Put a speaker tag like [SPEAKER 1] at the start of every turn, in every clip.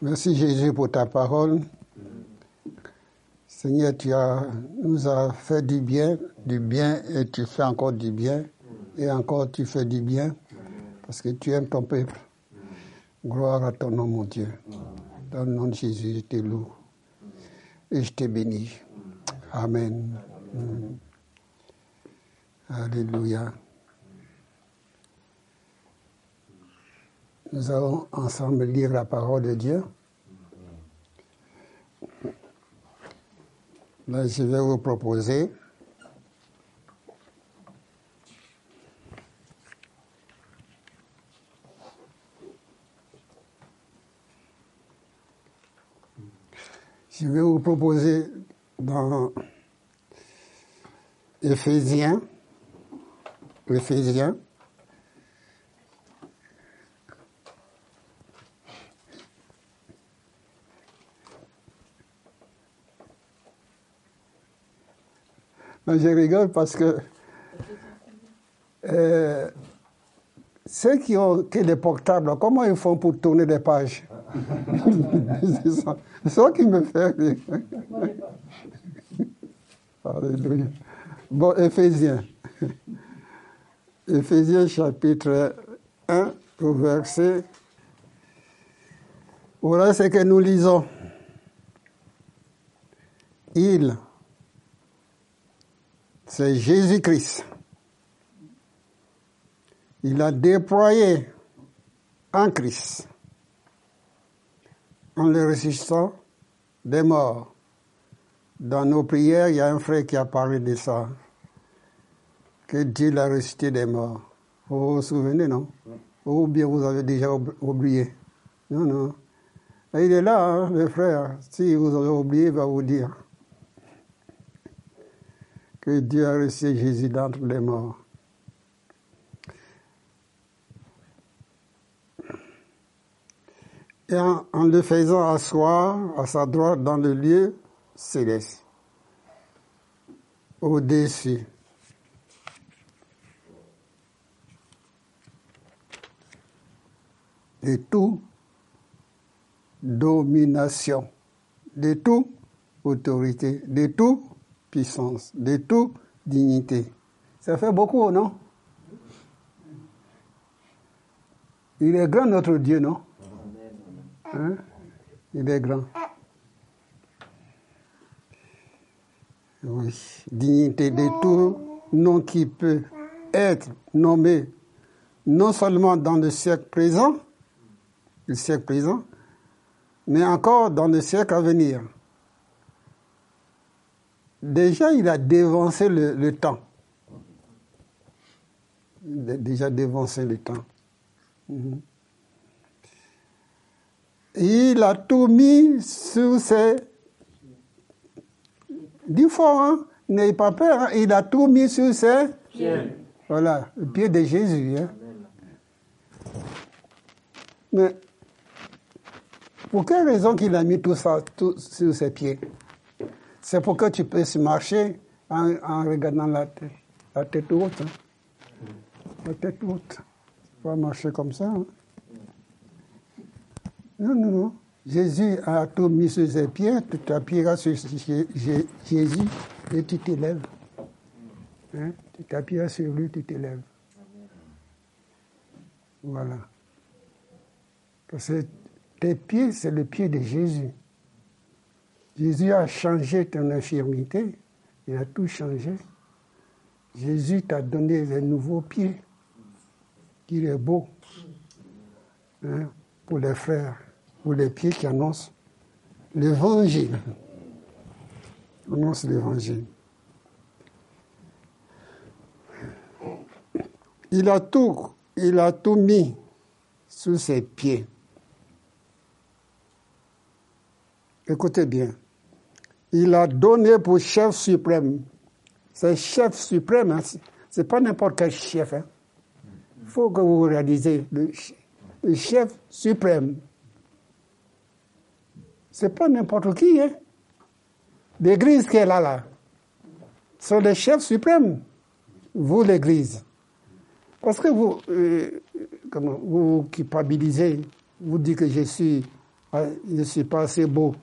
[SPEAKER 1] Merci Jésus pour ta parole. Seigneur, tu as, nous as fait du bien, du bien et tu fais encore du bien. Et encore tu fais du bien parce que tu aimes ton peuple. Gloire à ton nom, mon Dieu. Dans le nom de Jésus, je te loue et je te bénis. Amen. Mm. Alléluia. Nous allons ensemble lire la parole de Dieu. Là, je vais vous proposer Je vais vous proposer dans Éphésiens, Éphésiens, Non, je rigole parce que euh, ceux qui ont les portables, comment ils font pour tourner les pages? C'est ça, ça, qui me fait rire. Alléluia. Bon, Éphésiens. Éphésiens chapitre 1, au verset. Voilà ce que nous lisons. Il c'est Jésus-Christ. Il a déployé en Christ, en le ressuscitant des morts. Dans nos prières, il y a un frère qui a parlé de ça, que Dieu l'a ressuscité des morts. Vous vous souvenez, non? Ou bien vous avez déjà oublié? Non, non. il est là, hein, le frère. Si vous avez oublié, il va vous dire que Dieu a reçu Jésus d'entre les morts. Et en, le faisant asseoir à sa droite dans le lieu céleste, au-dessus. de toute domination, de toute autorité, de tout puissance, de toute dignité. Ça fait beaucoup, non? Il est grand notre Dieu, non? Hein? Il est grand. Oui, dignité de tout nom qui peut être nommé non seulement dans le siècle présent, le siècle présent, mais encore dans le siècle à venir. Déjà, il a dévancé le, temps. Il a déjà dévancé le temps. Mhm. Il a tout mis sur ses... Dis fort, hein? N'ayez pas peur, hein? il a tout mis sur ses... Pieds. Voilà, le pied de Jésus. Hein? Mais pour quelle raison qu'il a mis tout ça tout sur ses pieds? C'est pour que tu puisses marcher en, regardant la tête, la tête haute. Hein. La tête haute. Tu vas marcher comme ça. Hein. Non, non, non. Jésus a tout mis sur ses pieds, tu t'appuieras sur Jésus et tu t'élèves. Hein? Tu t'appuieras sur lui, tu t'élèves. Voilà. Parce que tes pieds, c'est le pied de Jésus. Jésus a changé ton infirmité, il a tout changé. Jésus t'a donné les nouveaux pieds, qu'il est beau hein, pour les frères, pour les pieds qui annoncent l'évangile. Annonce l'évangile. Il a tout, il a tout mis sous ses pieds. Écoutez bien il a donné pour chef suprême. C'est chef suprême, hein. c'est pas n'importe quel chef. Il hein. faut que vous réalisez le, chef suprême. C'est pas n'importe qui. Hein. L'église qui est là, là, c'est le chef suprême. Vous, l'église. Parce que vous, euh, comment, vous culpabilisez, vous dites que je suis ah, je suis pas assez beau,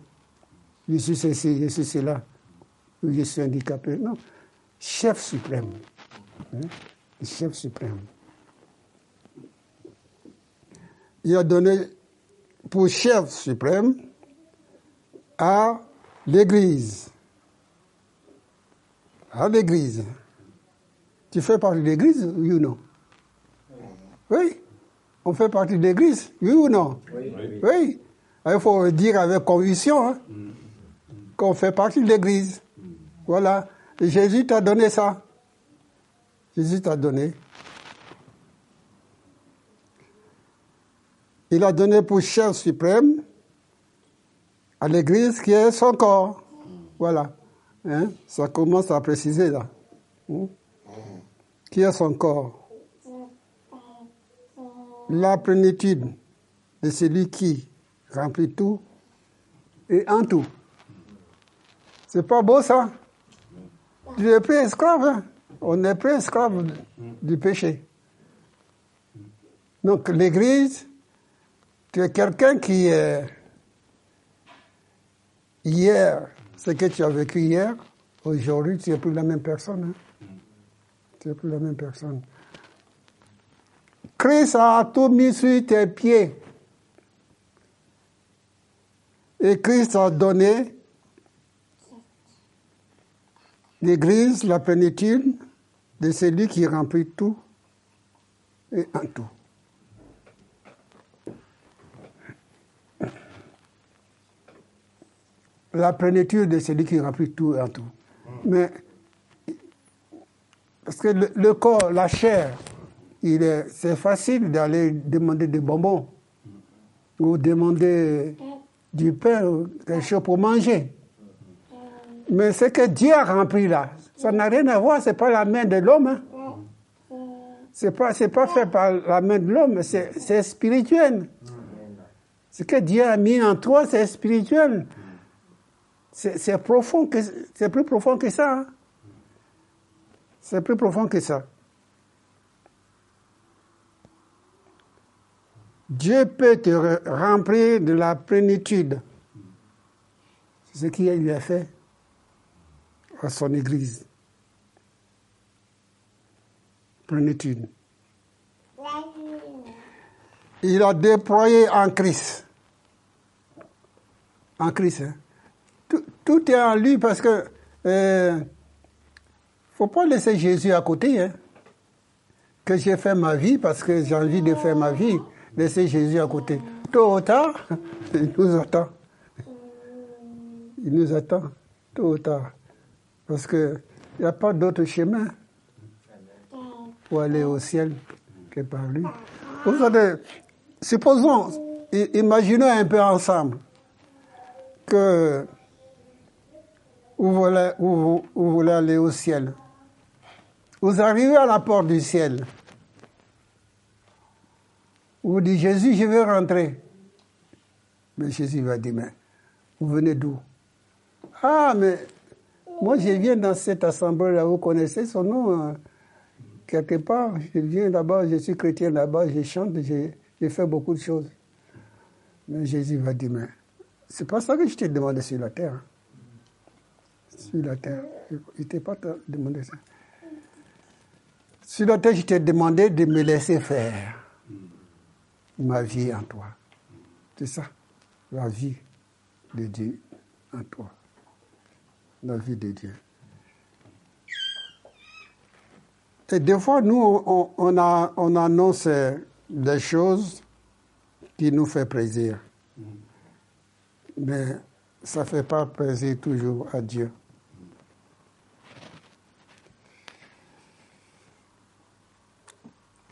[SPEAKER 1] je suis ceci, je suis cela, je suis handicapé. Non, chef suprême. Hein? chef suprême. Il a donné pour chef suprême à l'Église. À l'Église. Tu fais partie de l'Église, oui ou non? Oui. On fait partie de l'Église, oui ou non? Oui. oui. Il faut dire avec conviction hein, qu'on fait partie de l'Église. Voilà. Jésus t'a donné ça. Jésus t'a donné. Il a donné pour chef suprême à l'Église qui est son corps. Voilà. Hein? Ça commence à préciser là. Hein? Qui est son corps? La plénitude de celui qui remplit tout et en tout. C'est pas beau ça Tu es plus esclave. Hein? On n'est plus esclave du péché. Donc l'Église, tu es quelqu'un qui est hier, ce que tu as vécu hier, aujourd'hui, tu n'es plus la même personne. Hein? Tu n'es plus la même personne. Christ a tout mis sur tes pieds. Et Christ a donné l'Église, la plénitude de celui qui remplit tout et en tout. La plénitude de celui qui remplit tout et en tout. Mais, parce que le, corps, la chair, c'est facile d'aller demander des bonbons ou demander du pain ou quelque chose pour manger. Mais ce que Dieu a rempli là, ça n'a rien à voir, c'est pas la main de l'homme. Hein. C'est pas, fait par la main de l'homme, c'est, spirituel. Ce que Dieu a mis en toi, c'est spirituel. C'est, profond c'est plus profond que ça. Hein. C'est plus profond que ça. Dieu peut te remplir de la plénitude. C'est ce qu'il lui a fait à son Église. Plénitude. Il a déployé en Christ. En Christ. Hein. Tout, est en lui parce que ne euh, faut pas laisser Jésus à côté. Hein. Que j'ai fait ma vie parce que j'ai envie de faire ma vie. Laisser Jésus à côté. Tôt ou tard, il nous attend. Il nous attend. Tôt ou tard. Parce qu'il n'y a pas d'autre chemin pour aller au ciel que par lui. Vous savez, supposons, imaginons un peu ensemble que vous voulez, vous, vous voulez aller au ciel. Vous arrivez à la porte du ciel. Vous dites, Jésus, je veux rentrer. Mais Jésus va dire, mais vous venez d'où? Ah, mais moi, je viens dans cette assemblée-là, vous connaissez son nom, hein. quelque part. Je viens là-bas, je suis chrétien là-bas, je chante, j'ai fait beaucoup de choses. Mais Jésus va dire, mais c'est pas ça que je t'ai demandé sur la terre. Sur la terre. Je t'ai pas demandé ça. Sur la terre, je t'ai demandé de me laisser faire ma vie en toi. C'est ça, la vie de Dieu en toi la vie de Dieu. Et des fois, nous, on, a, on annonce des choses qui nous font plaisir. Mais ça ne fait pas plaisir toujours à Dieu.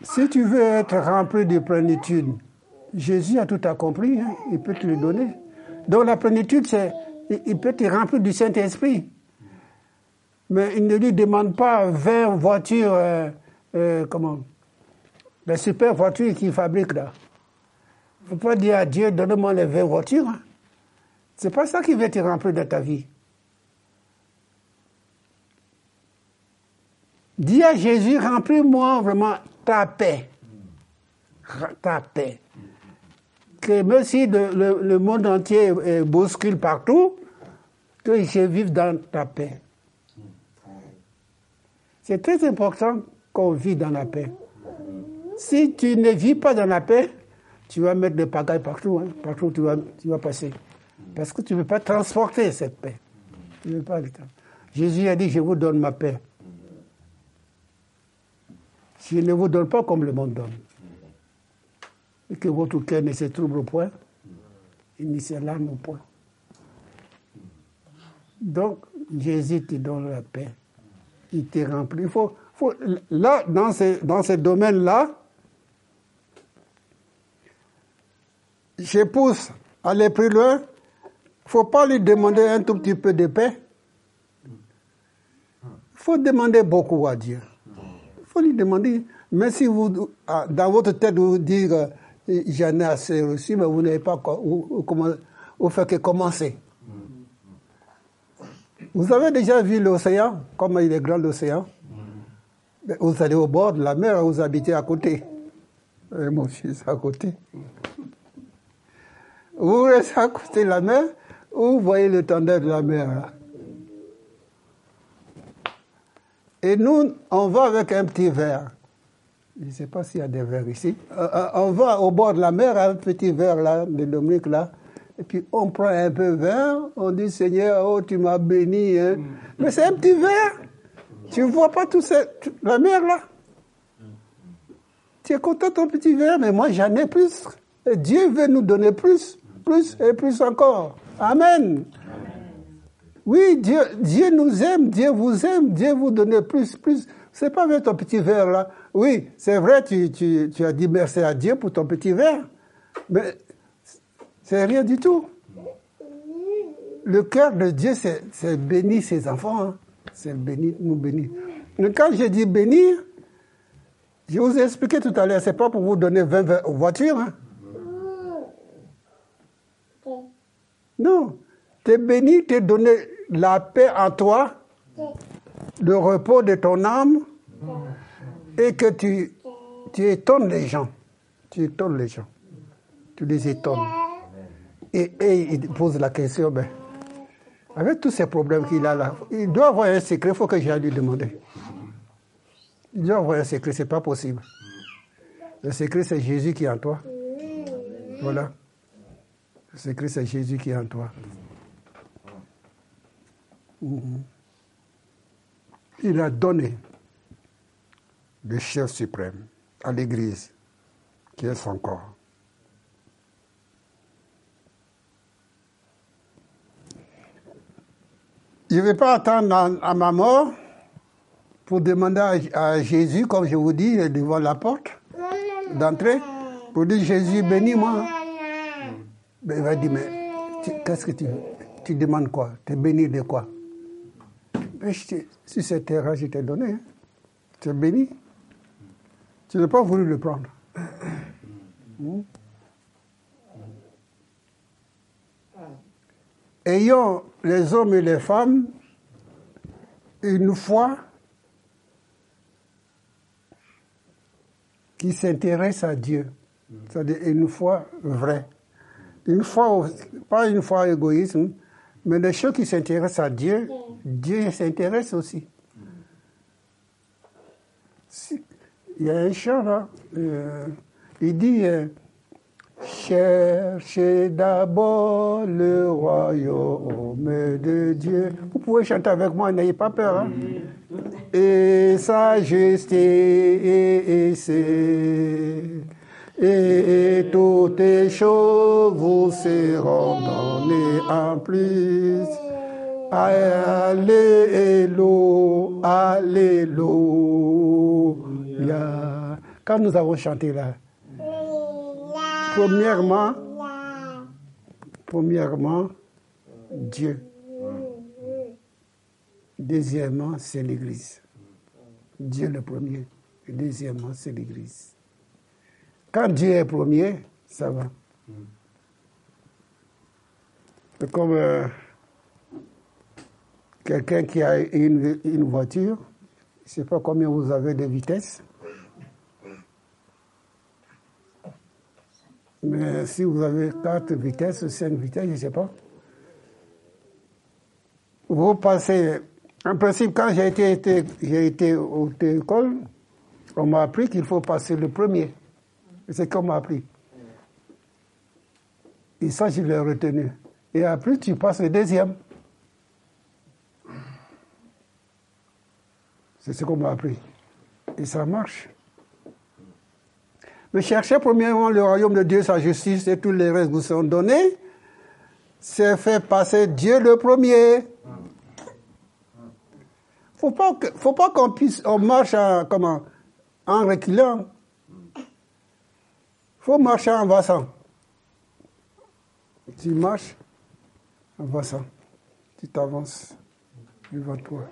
[SPEAKER 1] Si tu veux être rempli de plénitude, Jésus a tout accompli, hein, il peut te le donner. Donc la plénitude, c'est il peut te remplir du Saint-Esprit. Mais il ne lui demande pas 20 voitures, euh, euh, comment Les super voitures qu'il fabrique là. Il ne faut pas dire à Dieu, donne-moi les 20 voitures. Hein. C'est pas ça qui va te remplir de ta vie. Dis à Jésus, remplis-moi vraiment ta paix. Ta paix. Que même si le, monde entier bouscule partout, que je vive dans ta paix. C'est très important qu'on vit dans la paix. Si tu ne vis pas dans la paix, tu vas mettre des pagailles partout, hein, partout où tu vas, passer. Parce que tu ne veux pas transporter cette paix. Tu pas Jésus a dit, je vous donne ma paix. Je ne vous donne pas comme le monde donne. Et que votre cœur ne se trouble point, et ni s'alarme au point. Donc, Jésus te donne la paix. Il te remplit. Il faut, là, dans ce, dans ce domaine-là, je pousse à aller plus loin. Il ne faut pas lui demander un tout petit peu de paix. Il faut demander beaucoup à Dieu. Il faut lui demander. Mais si vous, ah, dans votre tête, vous euh, j'en ai assez reçu, mais vous n'avez pas, vous faites que commencer. Vous avez déjà vu l'océan, comme il est grand l'océan Vous allez au bord de la mer, vous habitez à côté. Et mon fils à côté. Vous restez à côté de la mer, vous voyez le tendeur de la mer. Et nous, on va avec un petit verre. Je ne sais pas s'il y a des verres ici. Euh, euh, on va au bord de la mer, un petit verre là, de Dominique là. Et puis on prend un peu de verre, on dit Seigneur, oh tu m'as béni. Hein. Mais c'est un petit verre. Tu ne vois pas tout cette, la mer là. Tu es content ton petit verre, mais moi j'en ai plus. Et Dieu veut nous donner plus, plus et plus encore. Amen. Oui, Dieu, Dieu nous aime, Dieu vous aime, Dieu vous donne plus, plus. C'est pas avec ton petit verre là. Oui, c'est vrai, tu, as dit merci à Dieu pour ton petit verre. Mais c'est rien du tout. Le cœur de Dieu, c'est bénir ses enfants. Hein. C'est bénir, nous bénir. Mais quand je dis bénir, je vous ai expliqué tout à l'heure, c'est pas pour vous donner 20, voitures. Hein. Non. T'es béni, t'es donné la paix en toi, le repos de ton âme, et que tu, tu étonnes les gens. Tu étonnes les gens. Tu les étonnes. Et, il pose la question, ben, avec tous ces problèmes qu'il a là, il doit avoir un secret, il faut que j'aille lui demander. Il doit avoir un secret, c'est pas possible. Le secret, c'est Jésus qui est en toi. Voilà. Le secret, c'est Jésus qui est en toi. Mhm. Il a donné le chef suprême à l'Église, qui est son corps. Je ne vais pas attendre à, ma mort pour demander à, Jésus, comme je vous dis, devant la porte d'entrée, pour dire Jésus, bénis-moi. Ben, il va dire, mais qu'est-ce que tu, demandes quoi? Tu es béni de quoi? Si c'est terrain, je t'ai donné. Hein. Tu es béni. Tu n'as pas voulu le prendre. Hmm? ayant les hommes et les femmes une foi qui s'intéresse à Dieu, c'est-à-dire une foi vraie. Une foi, pas une foi égoïsme, mais les choses qui s'intéressent à Dieu, Dieu s'intéresse aussi. Il y a un chant là, euh, il dit euh, Cherchez d'abord le royaume de Dieu. Vous pouvez chanter avec moi, n'ayez pas peur. Hein? Et sa justice, et toutes choses vous seront données en plus. Alléluia, Alléluia. Quand nous avons chanté là, Premièrement, premièrement, Dieu. Deuxièmement, c'est l'Église. Dieu le premier. deuxièmement, c'est l'Église. Quand Dieu est premier, ça va. Comme euh, quelqu'un qui a une, voiture, je ne sais pas combien vous avez de vitesse. Mais si vous avez quatre vitesses, cinq vitesses, je ne sais pas. Vous passez. En principe, quand j'ai été, été, au école, on m'a appris qu'il faut passer le premier. C'est qu'on m'a appris. Et ça, je l'ai retenu. Et après, tu passes le deuxième. C'est ce qu'on m'a appris. Et ça marche. Mais cherchez premièrement le royaume de Dieu, sa justice et tous les restes vous sont donnés. C'est fait passer Dieu le premier. Faut pas faut pas qu'on puisse, on marche en, comment, en reculant. Faut marcher en vassant. Tu marches en vassant. Tu t'avances devant toi.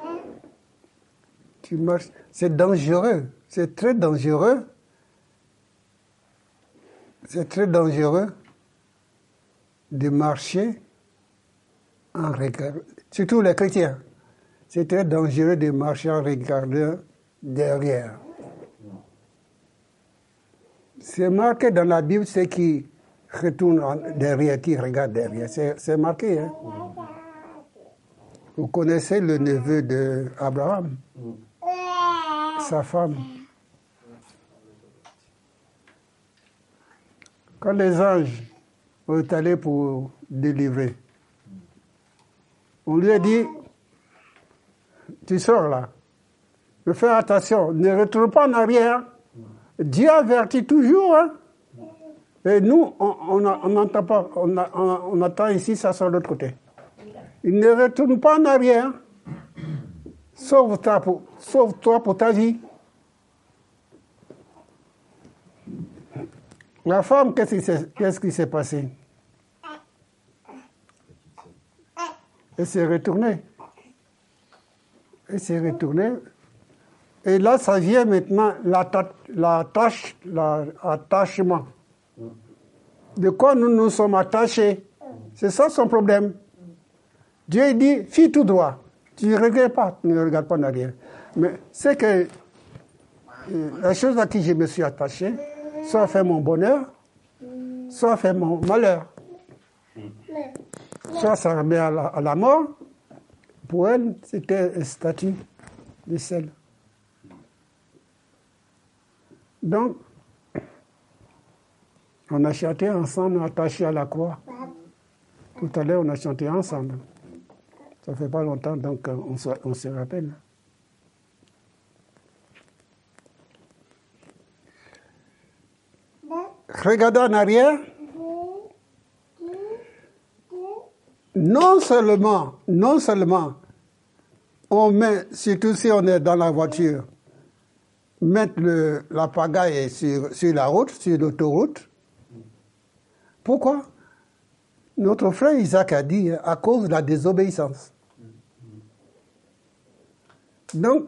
[SPEAKER 1] C'est dangereux. C'est très dangereux. C'est très dangereux de marcher en regardant, surtout les chrétiens. C'est très dangereux de marcher en regardant derrière. C'est marqué dans la Bible, c'est qui retourne derrière, qui regarde derrière. C'est marqué. Hein? Vous connaissez le neveu d'Abraham, sa femme. Quand les anges sont allés pour délivrer, on lui a dit, tu sors là, mais fais attention, ne retourne pas en arrière. Dieu avertit toujours. Hein? Et nous, on n'entend pas, on, on, attend ici, ça sort de l'autre côté. Il ne retourne pas en arrière. Sauve-toi pour, sauve pour ta vie. La femme, qu'est-ce qui s'est passé? Elle s'est retournée. Elle s'est retournée. Et là, ça vient maintenant l'attachement. De quoi nous nous sommes attachés? C'est ça son problème. Dieu dit, fille tout droit. Tu ne regardes pas, tu ne regardes pas en arrière. Mais c'est que euh, la chose à qui je me suis attaché, soit fait mon bonheur, soit fait mon malheur. Soit ça remet à la, à la mort. Pour elle, c'était un statut de sel. Donc, on a chanté ensemble, attaché à la croix. Tout à l'heure, on a chanté ensemble. Ça fait pas longtemps, donc on se, on se rappelle. Regardez en arrière. Non seulement, non seulement, on met, surtout si on est dans la voiture, mettre le, la pagaille sur, sur la route, sur l'autoroute. Pourquoi? Notre frère Isaac a dit à cause de la désobéissance. Donc,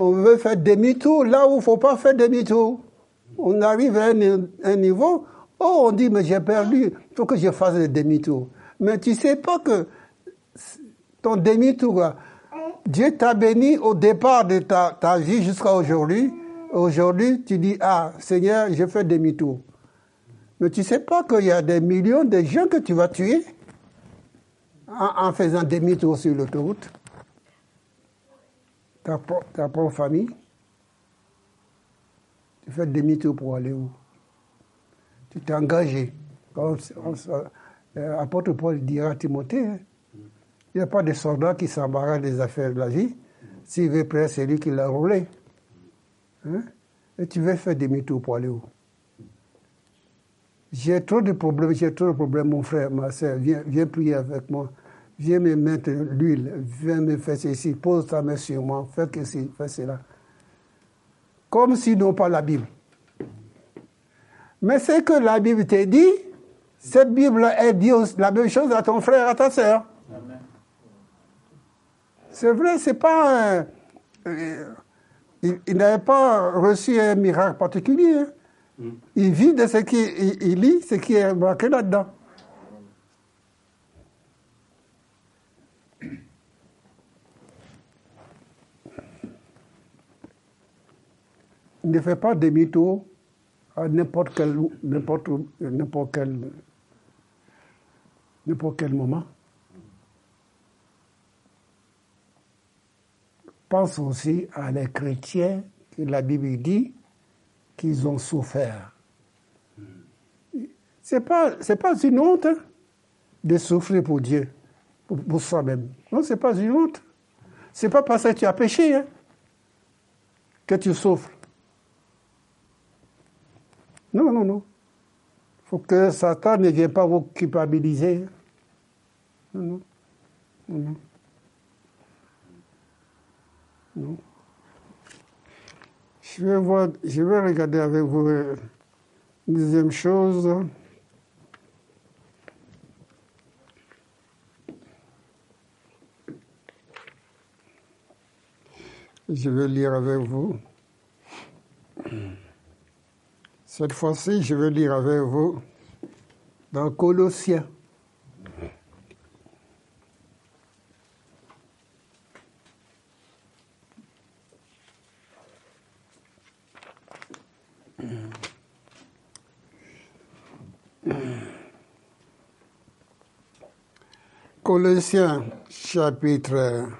[SPEAKER 1] on veut faire demi-tour là où il ne faut pas faire demi-tour on arrive à un, niveau, oh, on dit, mais j'ai perdu, il faut que je fasse le demi-tour. Mais tu sais pas que ton demi-tour, Dieu t'a béni au départ de ta vie jusqu'à aujourd'hui. Aujourd'hui, tu dis, ah, Seigneur, je fais demi-tour. Mais tu sais pas qu'il y a des millions de gens que tu vas tuer en, faisant demi-tour sur l'autoroute. Ta, ta propre famille. Tu fais demi-tour pour aller où? Tu t'es engagé. Euh, apôtre Paul dira à Timothée, hein. il n'y a pas de soldat qui s'embarrasse des affaires de la vie. S'il veut prendre, c'est lui qui l'a roulé. Hein? Et tu veux faire demi-tour pour aller où? J'ai trop de problèmes, j'ai trop de problèmes, mon frère, ma soeur, viens, viens prier avec moi. Viens me mettre l'huile, viens me faire ceci, pose ta main sur moi, fais ceci, fais cela comme s'ils n'ont pas la Bible. Mais c'est que la Bible te dit, cette Bible, elle dit la même chose à ton frère, à ta sœur. C'est vrai, c'est pas. Euh, il, n'avait pas reçu un miracle particulier. Mm. Il vit de ce qu'il lit, ce qui est marqué là-dedans. ne fais pas demi-tour à n'importe quel, n'importe, n'importe quel, n'importe quel moment. Pense aussi à les chrétiens que la Bible dit qu'ils ont souffert. Pas, c'est pas une honte de souffrir pour Dieu, pour, soi-même. Non, c'est pas une honte. C'est pas parce que tu as péché hein, que tu souffres. Non, non, non. Il faut que Satan ne vienne pas vous culpabiliser. Non, non. Non. Je vais, voir, je vais regarder avec vous euh, une deuxième chose. Je vais lire avec vous. Cette fois-ci, je vais lire avec vous dans Colossiens. Colossiens chapitre,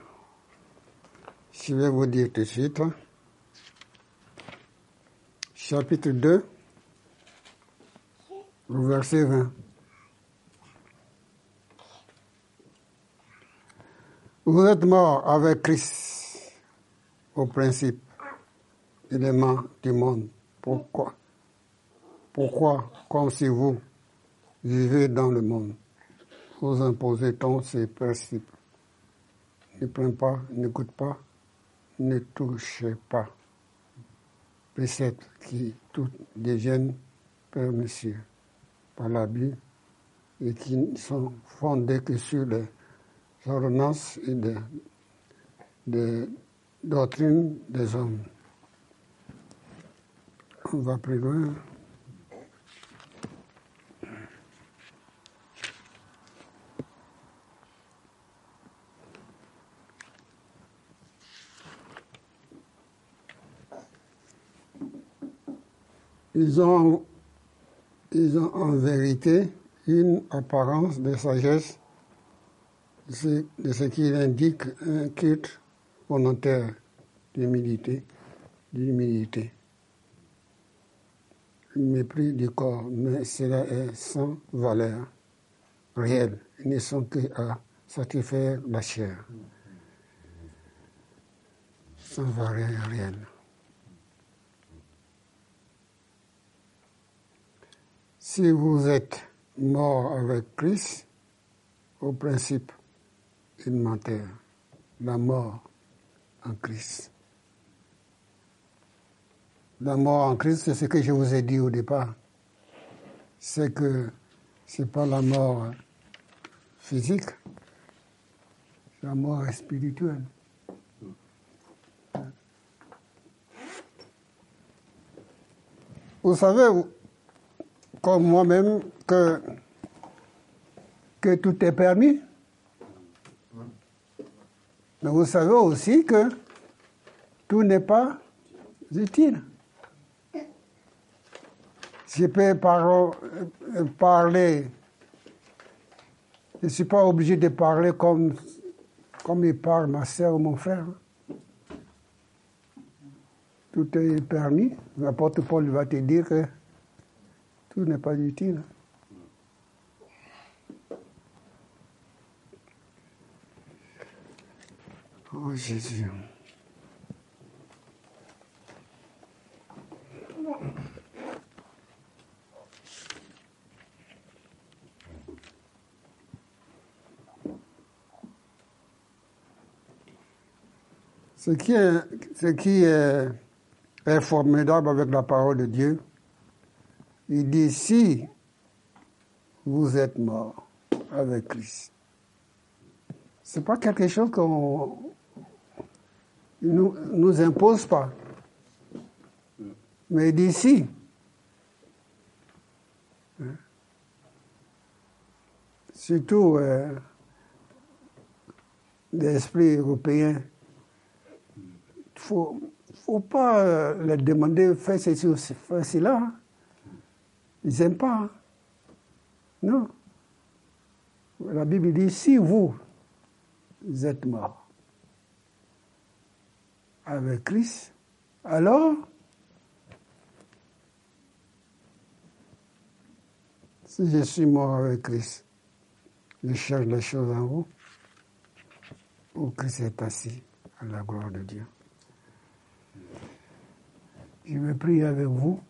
[SPEAKER 1] je vais vous dire tout de suite, chapitre 2, verset 20. Vous êtes mort avec Christ au principe, élément du monde. Pourquoi? Pourquoi, comme si vous vivez dans le monde, vous imposez tant ces principes Ne prenez pas, n'écoute pas, ne touchez pas. Préceptes qui tout deviennent permissieux par la Bible et qui ne sont fondés que sur les ordonnances et des de doctrines des hommes. On va plus loin. Ils ont ils ont en vérité une apparence de sagesse de ce qui indique un culte volontaire d'humilité, d'humilité. Mépris du corps, mais cela est sans valeur réelle. Ils ne sont que à satisfaire la chair, sans valeur réelle. Si vous êtes mort avec Christ, au principe élémentaire, la mort en Christ. La mort en Christ, c'est ce que je vous ai dit au départ. C'est que ce n'est pas la mort physique, c'est la mort spirituelle. Vous savez, comme moi-même que, que tout est permis. Mais vous savez aussi que tout n'est pas utile. Je peux parler, je ne suis pas obligé de parler comme, comme il parle ma soeur ou mon frère. Tout est permis. N'importe Paul va te dire que tout n'est pas utile. Oh Jésus. Ce qui est, ce qui est, est formidable avec la parole de Dieu, il dit, si vous êtes mort avec Christ, c'est pas quelque chose qu'on nous, nous impose pas. Mais d'ici, hein, surtout euh, l'esprit européen, il faut, faut pas euh, leur demander fais ceci ou fais cela. Ils n'aiment pas. Hein. Non. La Bible dit, si vous êtes mort avec Christ, alors si je suis mort avec Christ, je cherche les choses en haut, où Christ est assis à la gloire de Dieu. Je vais prier avec vous.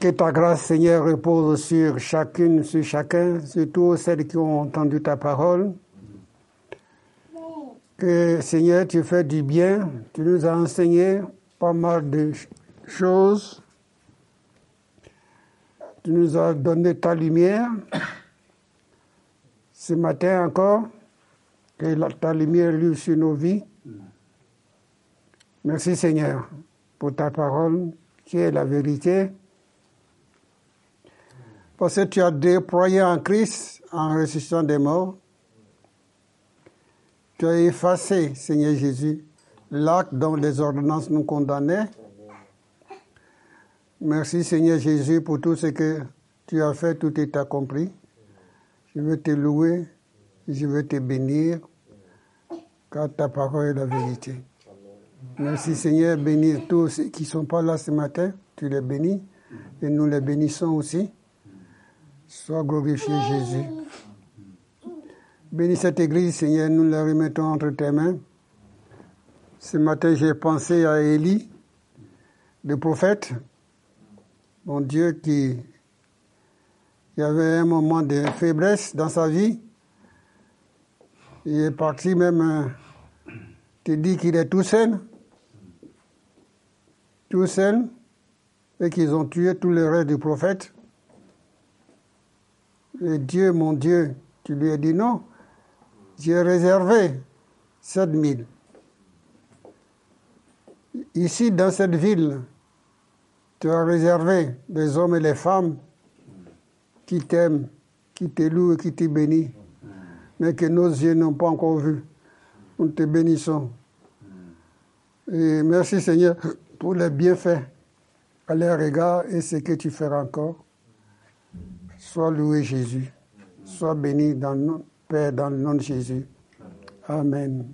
[SPEAKER 1] Que ta grâce, Seigneur, repose sur chacune, sur chacun, surtout celles qui ont entendu ta parole. Que, Seigneur, tu fais du bien. Tu nous as enseigné pas mal de choses. Tu nous as donné ta lumière. Ce matin encore, que ta lumière luise sur nos vies. Merci Seigneur pour ta parole qui est la vérité. Parce que tu as déployé en Christ, en ressuscitant des morts, tu as effacé, Seigneur Jésus, l'acte dont les ordonnances nous condamnaient. Merci Seigneur Jésus pour tout ce que tu as fait, tout est accompli. Je veux te louer, je veux te bénir, car ta parole est la vérité. Merci Seigneur, bénis tous ceux qui ne sont pas là ce matin, tu les bénis et nous les bénissons aussi. Sois glorifié Jésus. Bénis cette église, Seigneur, nous la remettons entre tes mains. Ce matin, j'ai pensé à Élie, le prophète, mon Dieu, qui, qui avait un moment de faiblesse dans sa vie. Il est parti même, euh, te dit qu'il est tout seul, tout seul, et qu'ils ont tué tous les restes du prophète. Et Dieu, mon Dieu, tu lui as dit non, j'ai réservé 7000. Ici, dans cette ville, tu as réservé des hommes et les femmes qui t'aiment, qui te louent et qui te bénissent, mais que nos yeux n'ont pas encore vu. Nous te bénissons. Et merci Seigneur pour les bienfaits à leur égard et ce que tu feras encore. Sois loué Jésus. Sois béni dans notre Père, dans le nom de Jésus. Amen.